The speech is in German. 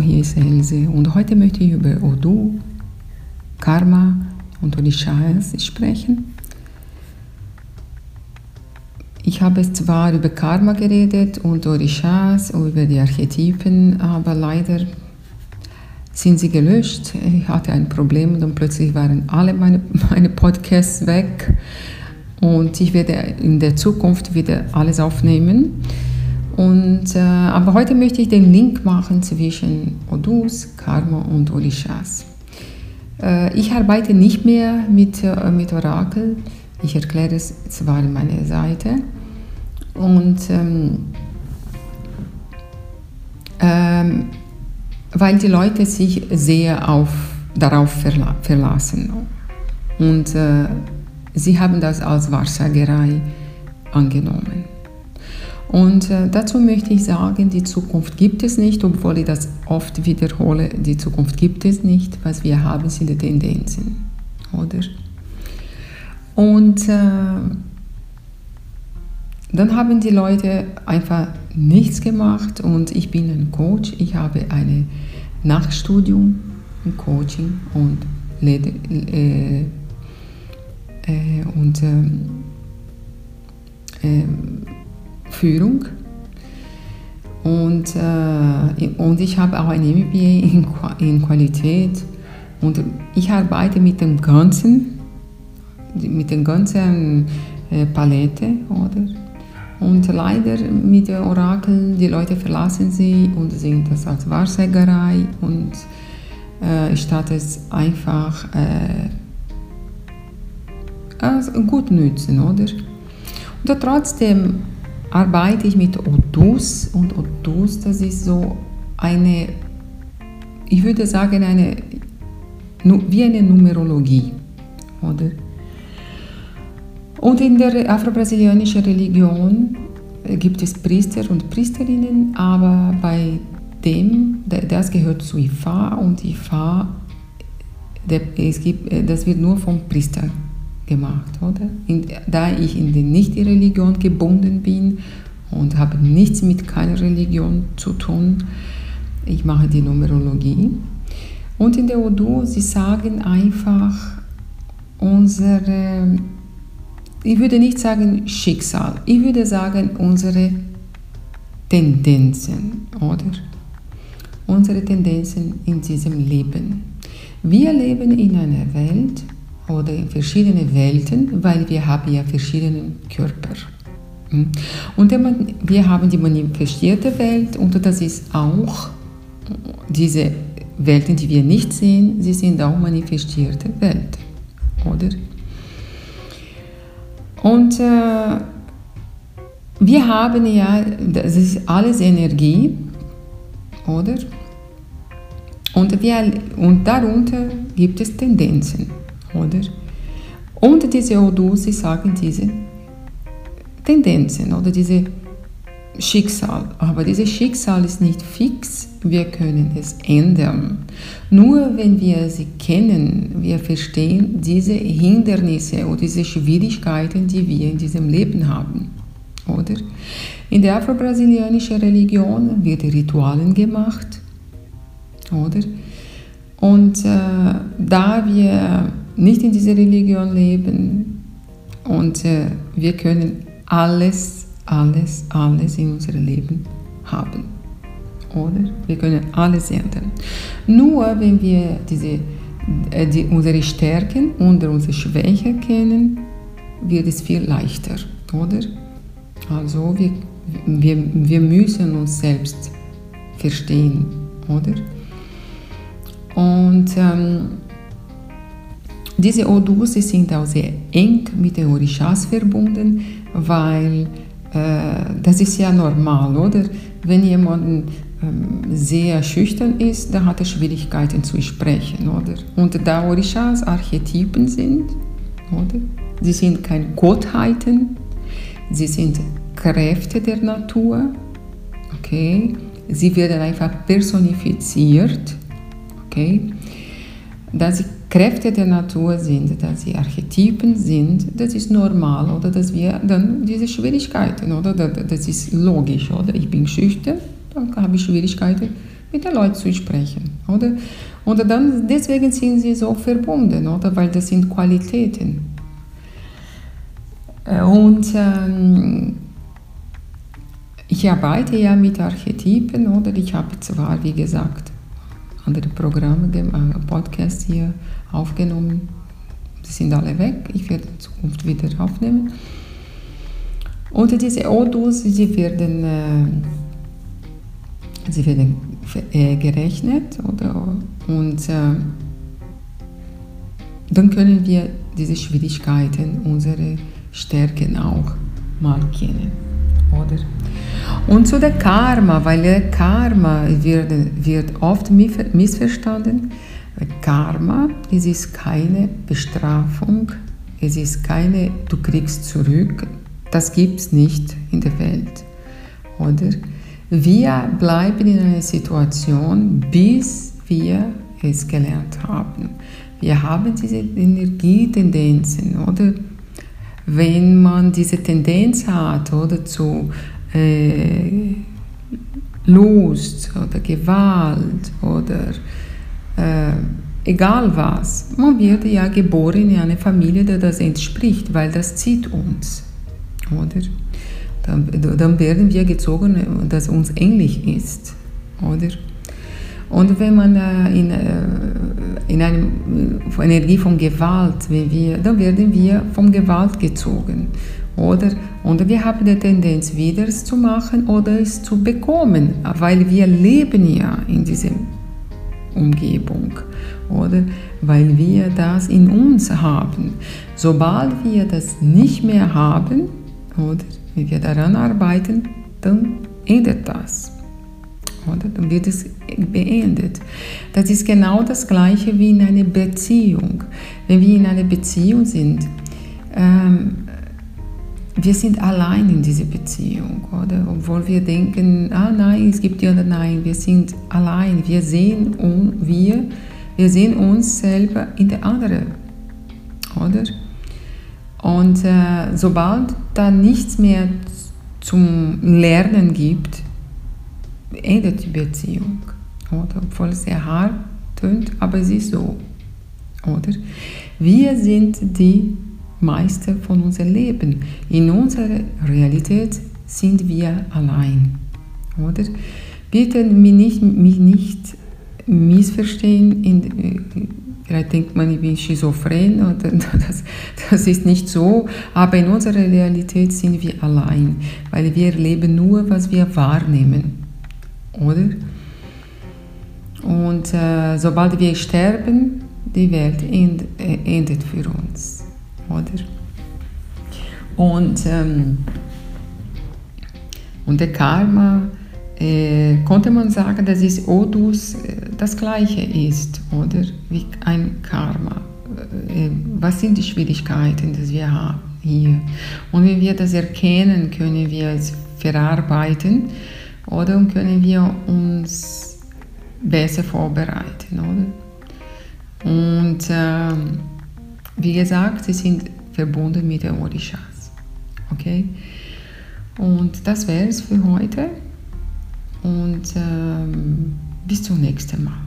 Hier ist Else und heute möchte ich über Odu, Karma und Orishas sprechen. Ich habe zwar über Karma geredet und Orishas, über die Archetypen, aber leider sind sie gelöscht. Ich hatte ein Problem und plötzlich waren alle meine, meine Podcasts weg und ich werde in der Zukunft wieder alles aufnehmen. Und, äh, aber heute möchte ich den Link machen zwischen Odus, Karma und Orishas. Äh, ich arbeite nicht mehr mit, äh, mit Orakel. Ich erkläre es zwar in meiner Seite. Und ähm, ähm, weil die Leute sich sehr auf, darauf verla verlassen. Und äh, sie haben das als Wahrsagerei angenommen. Und äh, dazu möchte ich sagen, die Zukunft gibt es nicht, obwohl ich das oft wiederhole, die Zukunft gibt es nicht. Was wir haben, sind die Tendenzen, oder? Und äh, dann haben die Leute einfach nichts gemacht und ich bin ein Coach. Ich habe ein Nachstudium im Coaching und, äh, äh, und ähm, äh, Führung. Und, äh, und ich habe auch ein MBA in, in Qualität. Und ich arbeite mit dem ganzen, mit der ganzen äh, Palette, oder? Und leider mit der Orakel, die Leute verlassen sie und sehen das als Wahrsagerei und äh, statt es einfach äh, gut nützen, oder? Und trotzdem arbeite ich mit Odus und Odus, das ist so eine, ich würde sagen, eine, wie eine Numerologie, oder? Und in der afro-brasilianischen Religion gibt es Priester und Priesterinnen, aber bei dem, das gehört zu Ifa und Ifa, es gibt, das wird nur vom Priester gemacht, oder? da ich in die Nicht-Religion gebunden bin und habe nichts mit keiner Religion zu tun, ich mache die Numerologie. Und in der Odu, sie sagen einfach unsere ich würde nicht sagen Schicksal, ich würde sagen unsere Tendenzen, oder? Unsere Tendenzen in diesem Leben. Wir leben in einer Welt oder in verschiedenen Welten, weil wir haben ja verschiedene Körper. Hm? Und wir haben die manifestierte Welt und das ist auch diese Welten, die wir nicht sehen, sie sind auch manifestierte Welten, oder? Und äh, wir haben ja, das ist alles Energie, oder? Und, wir, und darunter gibt es Tendenzen, oder? Und diese Odus, sie sagen diese Tendenzen oder diese Schicksal. Aber dieses Schicksal ist nicht fix, wir können es ändern. Nur wenn wir sie kennen, wir verstehen diese Hindernisse oder diese Schwierigkeiten, die wir in diesem Leben haben. Oder? In der afro-brasilianischen Religion wird Ritualen gemacht. Oder? Und äh, da wir nicht in dieser Religion leben und äh, wir können alles alles, alles in unserem Leben haben. Oder? Wir können alles ändern. Nur wenn wir diese, äh, die, unsere Stärken und unsere Schwächen kennen, wird es viel leichter. Oder? Also wir, wir, wir müssen uns selbst verstehen. Oder? Und ähm, diese Odus sind auch sehr eng mit den Orishas verbunden, weil äh, das ist ja normal, oder? Wenn jemand ähm, sehr schüchtern ist, dann hat er Schwierigkeiten zu sprechen, oder? Und da Orishas Archetypen sind, oder? Sie sind keine Gottheiten, sie sind Kräfte der Natur, okay? Sie werden einfach personifiziert, okay? Dass sie Kräfte der Natur sind, dass sie Archetypen sind, das ist normal, oder dass wir dann diese Schwierigkeiten, oder das ist logisch, oder ich bin schüchtern, dann habe ich Schwierigkeiten mit den Leuten zu sprechen, oder? Und dann, deswegen sind sie so verbunden, oder? Weil das sind Qualitäten. Äh, und ähm, ich arbeite ja mit Archetypen, oder? Ich habe zwar, wie gesagt, andere Programme, äh, Podcasts hier aufgenommen. Die sind alle weg. Ich werde in Zukunft wieder aufnehmen. Und diese Odus, sie werden, äh, sie werden äh, gerechnet oder, und äh, dann können wir diese Schwierigkeiten, unsere Stärken auch mal kennen. Oder? Und zu der Karma, weil Karma wird, wird oft missverstanden. Karma, es ist keine Bestrafung, es ist keine, du kriegst zurück, das gibt es nicht in der Welt. Oder? Wir bleiben in einer Situation, bis wir es gelernt haben. Wir haben diese Energietendenzen, oder? Wenn man diese Tendenz hat, oder zu äh, Lust oder Gewalt oder äh, egal was, man wird ja geboren in eine Familie, der das entspricht, weil das zieht uns, oder? Dann, dann werden wir gezogen, dass uns ähnlich ist, oder? Und wenn man äh, in, äh, in einer Energie von Gewalt, wenn wir, dann werden wir von Gewalt gezogen. Oder, oder wir haben die Tendenz, wieder es zu machen oder es zu bekommen, weil wir leben ja in dieser Umgebung. Oder weil wir das in uns haben. Sobald wir das nicht mehr haben, oder wenn wir daran arbeiten, dann ändert das. Oder? Dann wird es beendet. Das ist genau das Gleiche wie in einer Beziehung. Wenn wir in einer Beziehung sind, ähm, wir sind allein in dieser Beziehung, oder? Obwohl wir denken, ah nein, es gibt ja nein, wir sind allein. Wir sehen, und wir, wir sehen uns selber in der anderen, oder? Und äh, sobald da nichts mehr zum Lernen gibt, endet die Beziehung. Oder? Obwohl es sehr hart tönt, aber es ist so. Oder? Wir sind die Meister von unserem Leben. In unserer Realität sind wir allein. Oder? Bitte mich nicht, mich nicht missverstehen. In, vielleicht denkt man, ich bin schizophren oder das, das ist nicht so. Aber in unserer Realität sind wir allein, weil wir leben nur, was wir wahrnehmen oder? Und äh, sobald wir sterben, die Welt äh, endet für uns, oder? Und, ähm, und der Karma, äh, konnte man sagen, dass es Odus äh, das Gleiche ist, oder? Wie ein Karma. Äh, was sind die Schwierigkeiten, die wir haben hier? Und wenn wir das erkennen, können wir es verarbeiten oder und können wir uns besser vorbereiten, oder? Und ähm, wie gesagt, sie sind verbunden mit den Orishas, okay? Und das wäre es für heute und ähm, bis zum nächsten Mal.